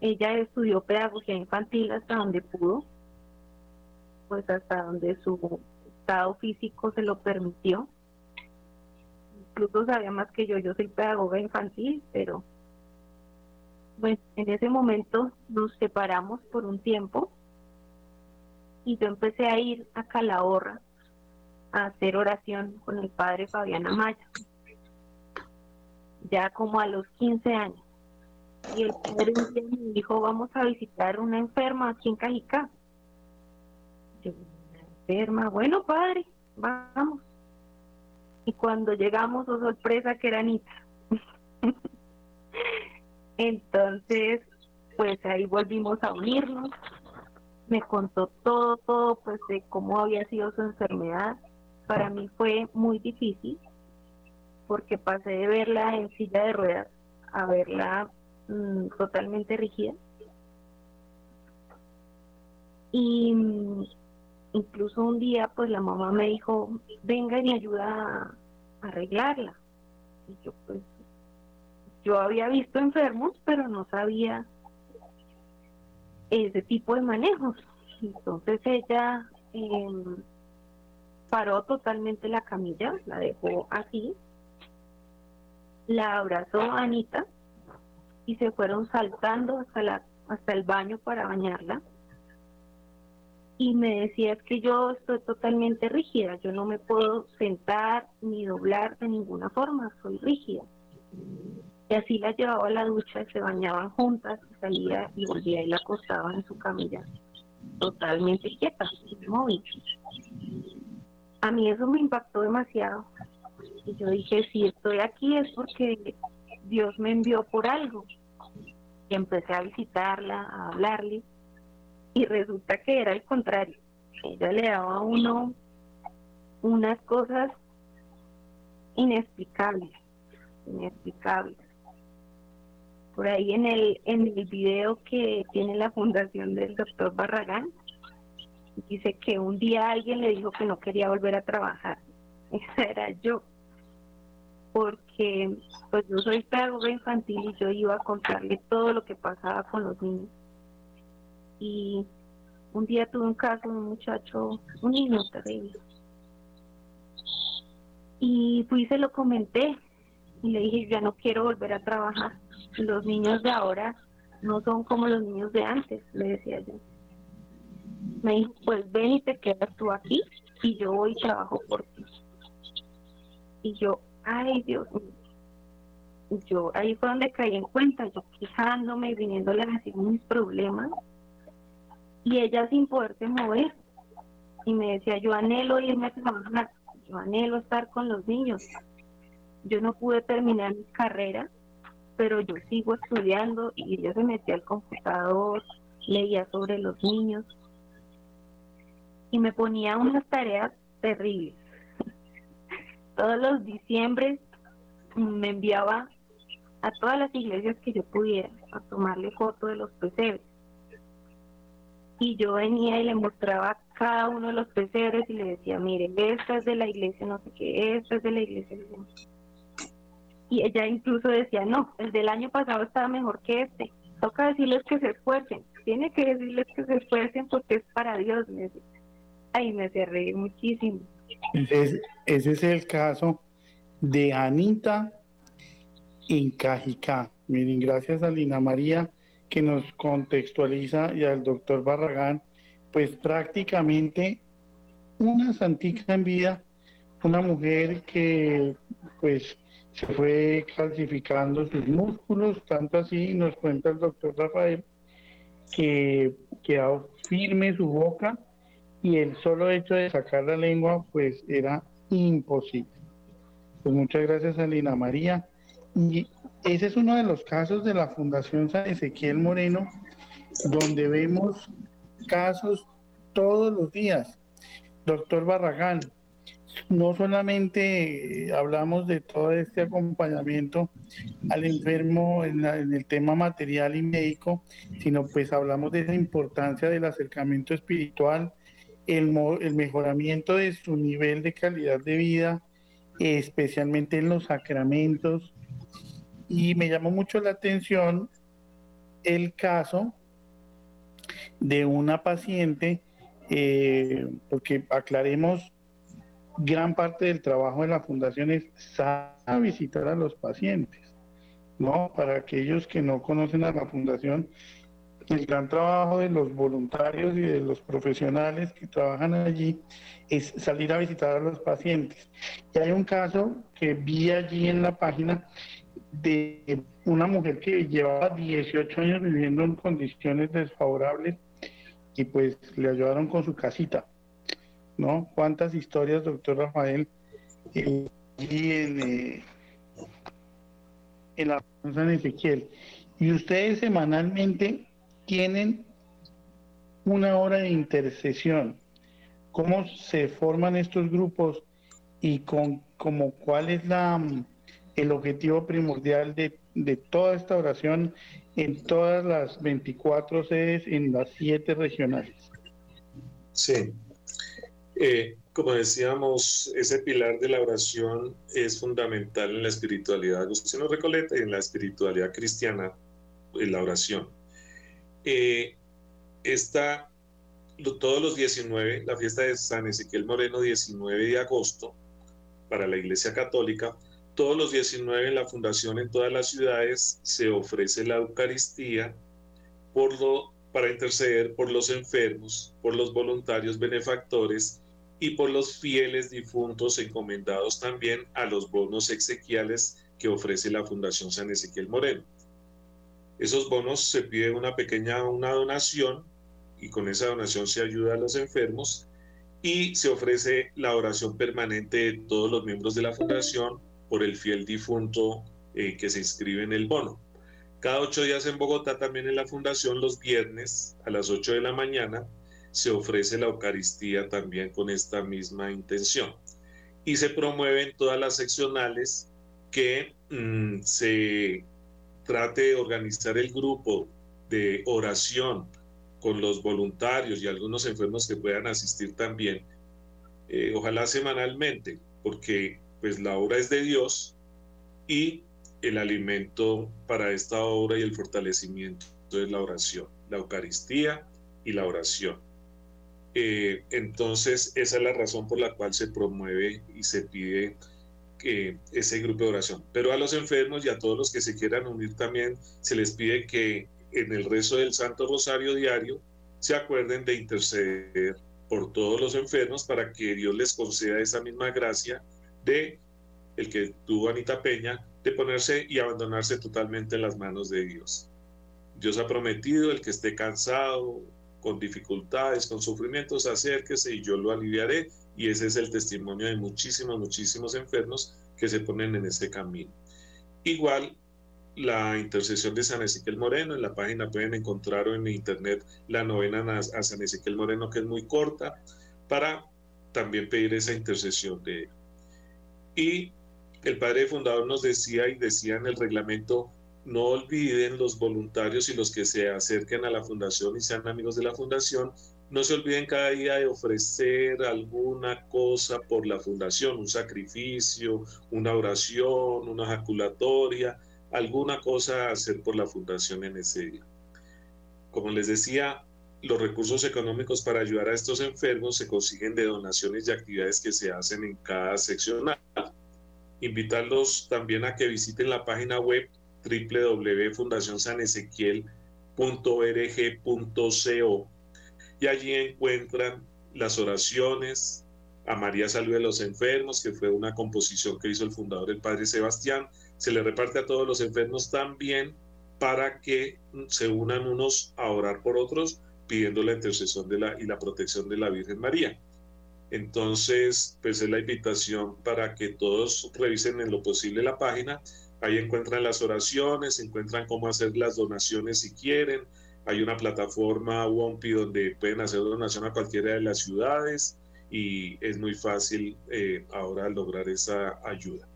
ella estudió pedagogía infantil hasta donde pudo, pues hasta donde su estado físico se lo permitió. Incluso sabía más que yo, yo soy pedagoga infantil, pero bueno, en ese momento nos separamos por un tiempo y yo empecé a ir a Calahorra a hacer oración con el padre Fabián Amaya, ya como a los 15 años y el padre me dijo, vamos a visitar una enferma aquí en Cajicá. Yo, una enferma, bueno padre, vamos. Y cuando llegamos, oh sorpresa que era Anita. Entonces, pues ahí volvimos a unirnos. Me contó todo, todo, pues de cómo había sido su enfermedad. Para mí fue muy difícil porque pasé de verla en silla de ruedas a verla Mm, totalmente rígida. Y mm, incluso un día, pues la mamá me dijo, venga y me ayuda a arreglarla. Y yo, pues, yo había visto enfermos, pero no sabía ese tipo de manejos. Entonces ella em, paró totalmente la camilla, la dejó así, la abrazó a Anita y se fueron saltando hasta, la, hasta el baño para bañarla. Y me decía es que yo estoy totalmente rígida, yo no me puedo sentar ni doblar de ninguna forma, soy rígida. Y así la llevaba a la ducha, se bañaban juntas, salía y volvía y la acostaba en su camilla, totalmente quieta, inmóvil. A mí eso me impactó demasiado. Y yo dije, si estoy aquí es porque Dios me envió por algo. Y empecé a visitarla, a hablarle, y resulta que era el contrario. Ella le daba a uno unas cosas inexplicables, inexplicables. Por ahí en el, en el video que tiene la fundación del doctor Barragán, dice que un día alguien le dijo que no quería volver a trabajar. Esa era yo porque pues yo soy pedagoga infantil y yo iba a contarle todo lo que pasaba con los niños. Y un día tuve un caso de un muchacho, un niño terrible. Y fui y se lo comenté y le dije, ya no quiero volver a trabajar. Los niños de ahora no son como los niños de antes, le decía yo. Me dijo, pues ven y te quedas tú aquí y yo voy y trabajo por ti. Y yo, ay Dios mío. Yo ahí fue donde caí en cuenta, yo quejándome, viniéndole a decir mis problemas, y ella sin poderse mover. Y me decía, yo anhelo irme a trabajar, yo anhelo estar con los niños. Yo no pude terminar mi carrera, pero yo sigo estudiando y ella se metía al computador, leía sobre los niños y me ponía unas tareas terribles todos los diciembres me enviaba a todas las iglesias que yo pudiera a tomarle foto de los pesebres. Y yo venía y le mostraba cada uno de los pesebres y le decía, mire, esta es de la iglesia no sé qué, esta es de la iglesia Y ella incluso decía, no, el del año pasado estaba mejor que este. Toca decirles que se esfuercen. Tiene que decirles que se esfuercen porque es para Dios. Me Ay, me hacía reír muchísimo. Ese es, ese es el caso de Anita en Cajicá. Miren, gracias a Lina María que nos contextualiza y al doctor Barragán, pues prácticamente una santica en vida, una mujer que pues se fue calcificando sus músculos, tanto así nos cuenta el doctor Rafael, que quedó firme su boca y el solo hecho de sacar la lengua pues era imposible. Pues muchas gracias a Lina María. Y ese es uno de los casos de la Fundación San Ezequiel Moreno, donde vemos casos todos los días. Doctor Barragán, no solamente hablamos de todo este acompañamiento al enfermo en, el tema material y médico, sino pues hablamos de esa importancia del acercamiento espiritual, el, el mejoramiento de su nivel de calidad de vida, especialmente en los sacramentos. Y me llamó mucho la atención el caso de una paciente, eh, porque aclaremos, gran parte del trabajo de la fundación es a visitar a los pacientes, ¿no? Para aquellos que no conocen a la fundación, el gran trabajo de los voluntarios y de los profesionales que trabajan allí es salir a visitar a los pacientes. Y hay un caso que vi allí en la página de una mujer que llevaba 18 años viviendo en condiciones desfavorables y pues le ayudaron con su casita. ¿No? ¿Cuántas historias, doctor Rafael, eh, en, eh, en la San Ezequiel? Y ustedes semanalmente tienen una hora de intercesión. ¿Cómo se forman estos grupos y con como cuál es la el objetivo primordial de, de toda esta oración en todas las 24 sedes en las siete regionales? Sí. Eh, como decíamos, ese pilar de la oración es fundamental en la espiritualidad Agustino Recoleta y en la espiritualidad cristiana, en la oración eh, está todos los 19, la fiesta de San Ezequiel Moreno, 19 de agosto, para la Iglesia Católica, todos los 19 en la fundación en todas las ciudades se ofrece la Eucaristía por lo, para interceder por los enfermos, por los voluntarios benefactores y por los fieles difuntos encomendados también a los bonos exequiales que ofrece la Fundación San Ezequiel Moreno. Esos bonos se pide una pequeña una donación y con esa donación se ayuda a los enfermos y se ofrece la oración permanente de todos los miembros de la fundación por el fiel difunto eh, que se inscribe en el bono. Cada ocho días en Bogotá, también en la fundación, los viernes a las ocho de la mañana, se ofrece la Eucaristía también con esta misma intención. Y se promueven todas las seccionales que mm, se trate de organizar el grupo de oración con los voluntarios y algunos enfermos que puedan asistir también, eh, ojalá semanalmente, porque pues la obra es de Dios y el alimento para esta obra y el fortalecimiento es la oración, la Eucaristía y la oración. Eh, entonces, esa es la razón por la cual se promueve y se pide ese grupo de oración. Pero a los enfermos y a todos los que se quieran unir también se les pide que en el rezo del Santo Rosario diario se acuerden de interceder por todos los enfermos para que Dios les conceda esa misma gracia de el que tuvo Anita Peña de ponerse y abandonarse totalmente en las manos de Dios. Dios ha prometido el que esté cansado, con dificultades, con sufrimientos, acérquese y yo lo aliviaré y ese es el testimonio de muchísimos, muchísimos enfermos que se ponen en ese camino. Igual la intercesión de San Ezequiel Moreno, en la página pueden encontrar en internet la novena a San Ezequiel Moreno, que es muy corta, para también pedir esa intercesión de él. Y el padre fundador nos decía y decía en el reglamento, no olviden los voluntarios y los que se acerquen a la fundación y sean amigos de la fundación, no se olviden cada día de ofrecer alguna cosa por la fundación, un sacrificio, una oración, una ejaculatoria, alguna cosa a hacer por la fundación en ese día. Como les decía, los recursos económicos para ayudar a estos enfermos se consiguen de donaciones y actividades que se hacen en cada seccional. invitarlos también a que visiten la página web www.fundacionsanesequiel.org.co y allí encuentran las oraciones a María Salud de los Enfermos, que fue una composición que hizo el fundador, el Padre Sebastián. Se le reparte a todos los enfermos también para que se unan unos a orar por otros, pidiendo la intercesión de la, y la protección de la Virgen María. Entonces, pues es la invitación para que todos revisen en lo posible la página. Ahí encuentran las oraciones, encuentran cómo hacer las donaciones si quieren. Hay una plataforma WOMPI donde pueden hacer donación a cualquiera de las ciudades y es muy fácil eh, ahora lograr esa ayuda.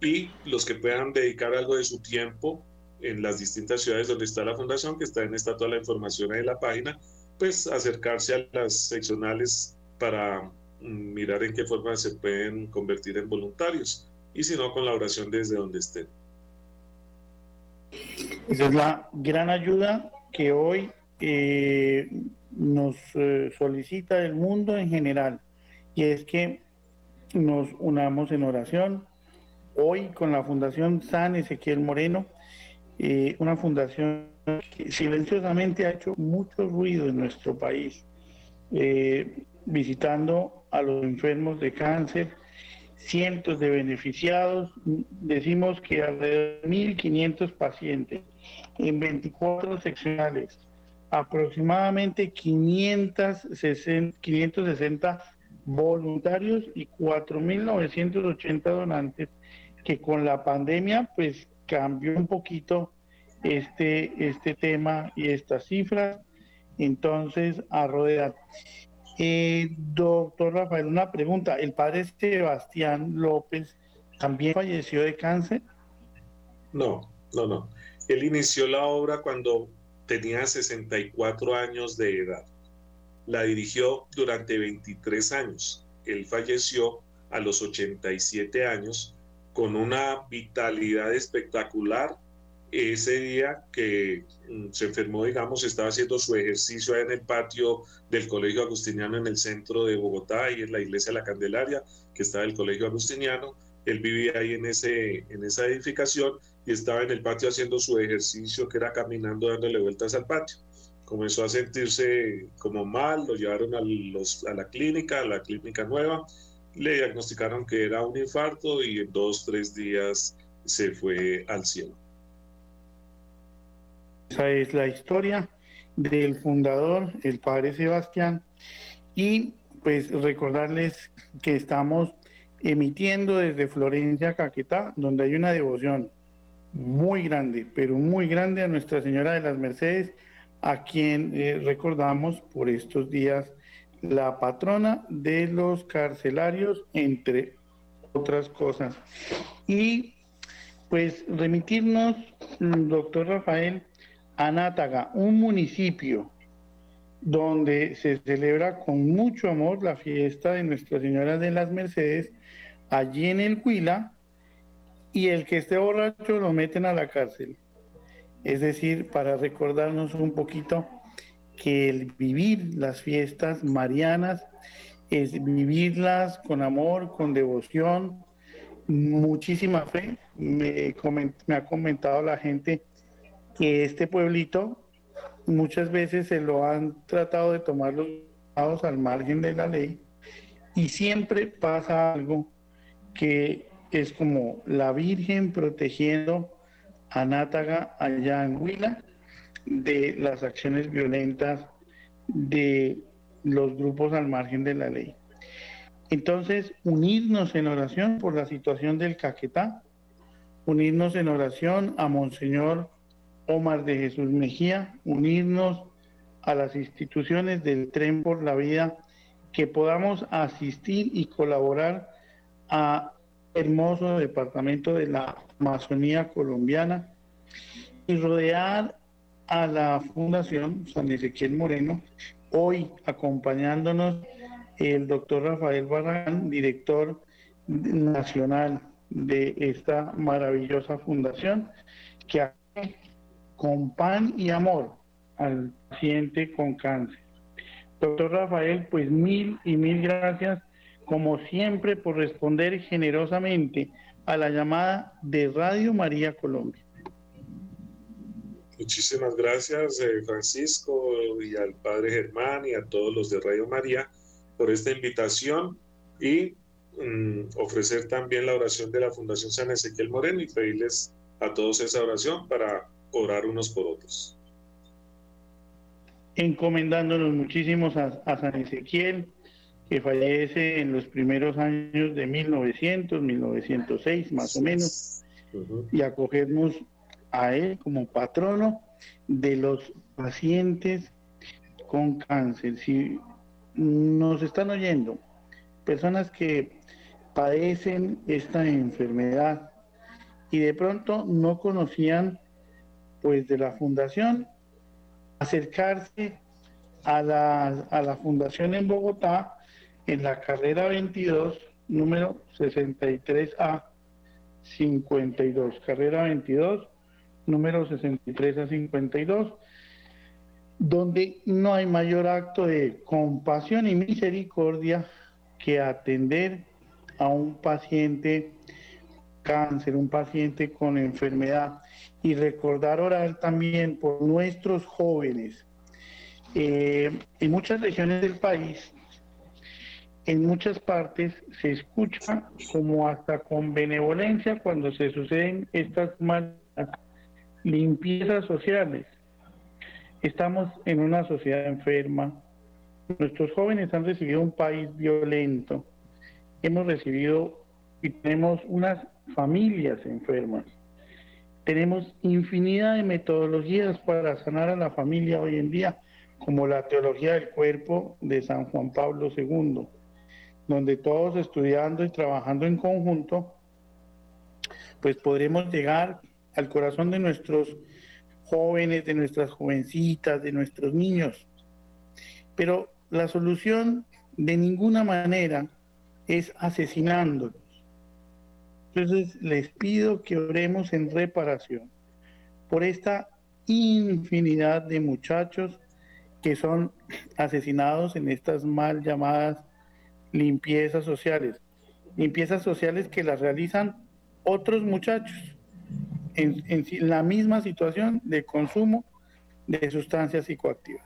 Y los que puedan dedicar algo de su tiempo en las distintas ciudades donde está la fundación, que está en esta toda la información en la página, pues acercarse a las seccionales para mm, mirar en qué forma se pueden convertir en voluntarios y si no con la oración desde donde estén. Esa es la gran ayuda que hoy eh, nos eh, solicita el mundo en general y es que nos unamos en oración. Hoy con la Fundación San Ezequiel Moreno, eh, una fundación que silenciosamente ha hecho mucho ruido en nuestro país, visitando a los enfermos de cáncer, cientos de beneficiados, decimos que alrededor de 1.500 pacientes en 24 seccionales, aproximadamente 560, 560 voluntarios y 4.980 donantes, que con la pandemia pues cambió un poquito este, este tema y estas cifras, entonces a rodear. Eh, doctor Rafael, una pregunta. ¿El padre Sebastián López también falleció de cáncer? No, no, no. Él inició la obra cuando tenía 64 años de edad. La dirigió durante 23 años. Él falleció a los 87 años con una vitalidad espectacular ese día que mm, se enfermó, digamos, estaba haciendo su ejercicio en el patio del Colegio Agustiniano en el centro de Bogotá y en la iglesia La Candelaria, que estaba el Colegio Agustiniano. Él vivía ahí en, ese, en esa edificación y estaba en el patio haciendo su ejercicio, que era caminando, dándole vueltas al patio. Comenzó a sentirse como mal, lo llevaron a, los, a la clínica, a la clínica nueva, le diagnosticaron que era un infarto y en dos, tres días se fue al cielo. Esa es la historia del fundador, el padre Sebastián. Y pues recordarles que estamos emitiendo desde Florencia, Caquetá, donde hay una devoción muy grande, pero muy grande a Nuestra Señora de las Mercedes, a quien eh, recordamos por estos días la patrona de los carcelarios, entre otras cosas. Y pues remitirnos, doctor Rafael, Anátaga, un municipio donde se celebra con mucho amor la fiesta de Nuestra Señora de las Mercedes, allí en el Huila, y el que esté borracho lo meten a la cárcel. Es decir, para recordarnos un poquito que el vivir las fiestas marianas es vivirlas con amor, con devoción, muchísima fe. Me, ha comentado la gente que este pueblito muchas veces se lo han tratado de tomar los al margen de la ley y siempre pasa algo que es como la Virgen protegiendo a Nátaga allá en Huila de las acciones violentas de los grupos al margen de la ley. Entonces, unirnos en oración por la situación del Caquetá, unirnos en oración a Monseñor Omar de Jesús Mejía, unirnos a las instituciones del Tren por la Vida, que podamos asistir y colaborar a hermoso departamento de la Amazonía colombiana y rodear a la Fundación San Ezequiel Moreno, hoy acompañándonos el doctor Rafael Barragán, director nacional de esta maravillosa fundación, que con pan y amor al paciente con cáncer. Doctor Rafael, pues mil y mil gracias como siempre, por responder generosamente a la llamada de Radio María Colombia. Muchísimas gracias, eh, Francisco, y al Padre Germán y a todos los de Radio María por esta invitación y mm, ofrecer también la oración de la Fundación San Ezequiel Moreno y pedirles a todos esa oración para orar unos por otros. Encomendándonos muchísimos a, San Ezequiel, que fallece en los primeros años de 1900, 1906 más o menos, y acogernos a él como patrono de los pacientes con cáncer. Si nos están oyendo, personas que padecen esta enfermedad y de pronto no conocían pues de la fundación, acercarse a la, a la fundación en Bogotá en la carrera 22, número 63A 52, carrera 22, número 63 a 52, donde no hay mayor acto de compasión y misericordia que atender a un paciente cáncer, un paciente con enfermedad y recordar orar también por nuestros jóvenes. Eh, en muchas regiones del país, en muchas partes se escucha como hasta con benevolencia cuando se suceden estas malas limpiezas sociales. Estamos en una sociedad enferma. Nuestros jóvenes han recibido un país violento. Hemos recibido y tenemos unas familias enfermas. Tenemos infinidad de metodologías para sanar a la familia hoy en día, como la teología del cuerpo de San Juan Pablo II, donde todos estudiando y trabajando en conjunto, pues podremos llegar al corazón de nuestros jóvenes, de nuestras jovencitas, de nuestros niños. Pero la solución de ninguna manera es asesinándolos. Entonces les pido que oremos en reparación por esta infinidad de muchachos que son asesinados en estas mal llamadas limpiezas sociales. Limpiezas sociales que las realizan otros muchachos en, la misma situación de consumo de sustancias psicoactivas.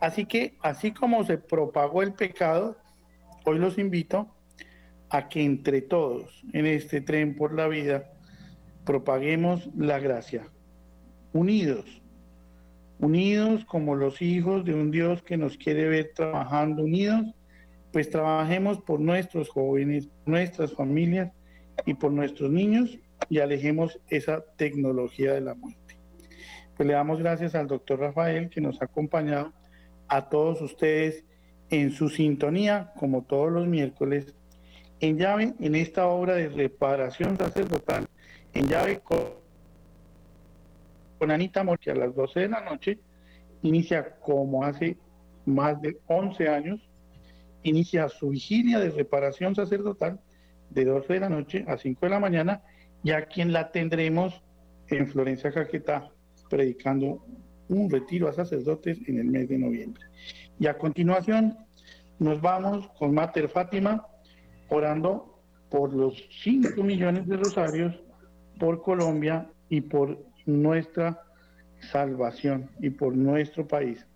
Así que, así como se propagó el pecado, hoy los invito a que entre todos en este tren por la vida propaguemos la gracia, unidos, unidos como los hijos de un Dios que nos quiere ver trabajando unidos, pues trabajemos por nuestros jóvenes, nuestras familias y por nuestros niños y alejemos esa tecnología de la muerte. Pues le damos gracias al doctor Rafael que nos ha acompañado, a todos ustedes en su sintonía, como todos los miércoles, en llave en esta obra de reparación sacerdotal, en llave con, con Anita Morchi a las 12 de la noche, inicia como hace más de 11 años, inicia su vigilia de reparación sacerdotal de 12 de la noche a 5 de la mañana y a quien la tendremos en Florencia Caquetá, predicando un retiro a sacerdotes en el mes de noviembre. Y a continuación nos vamos con Mater Fátima orando por los 5 millones de rosarios por Colombia y por nuestra salvación y por nuestro país.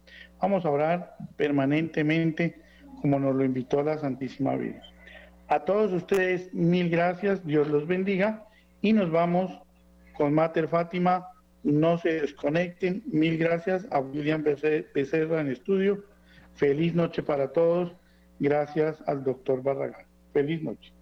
Vamos a orar permanentemente como nos lo invitó la Santísima Virgen. A todos ustedes, mil gracias, Dios los bendiga y nos vamos con Mater Fátima. No se desconecten. Mil gracias a William Becerra en estudio. Feliz noche para todos. Gracias al doctor Barragán. Feliz noche.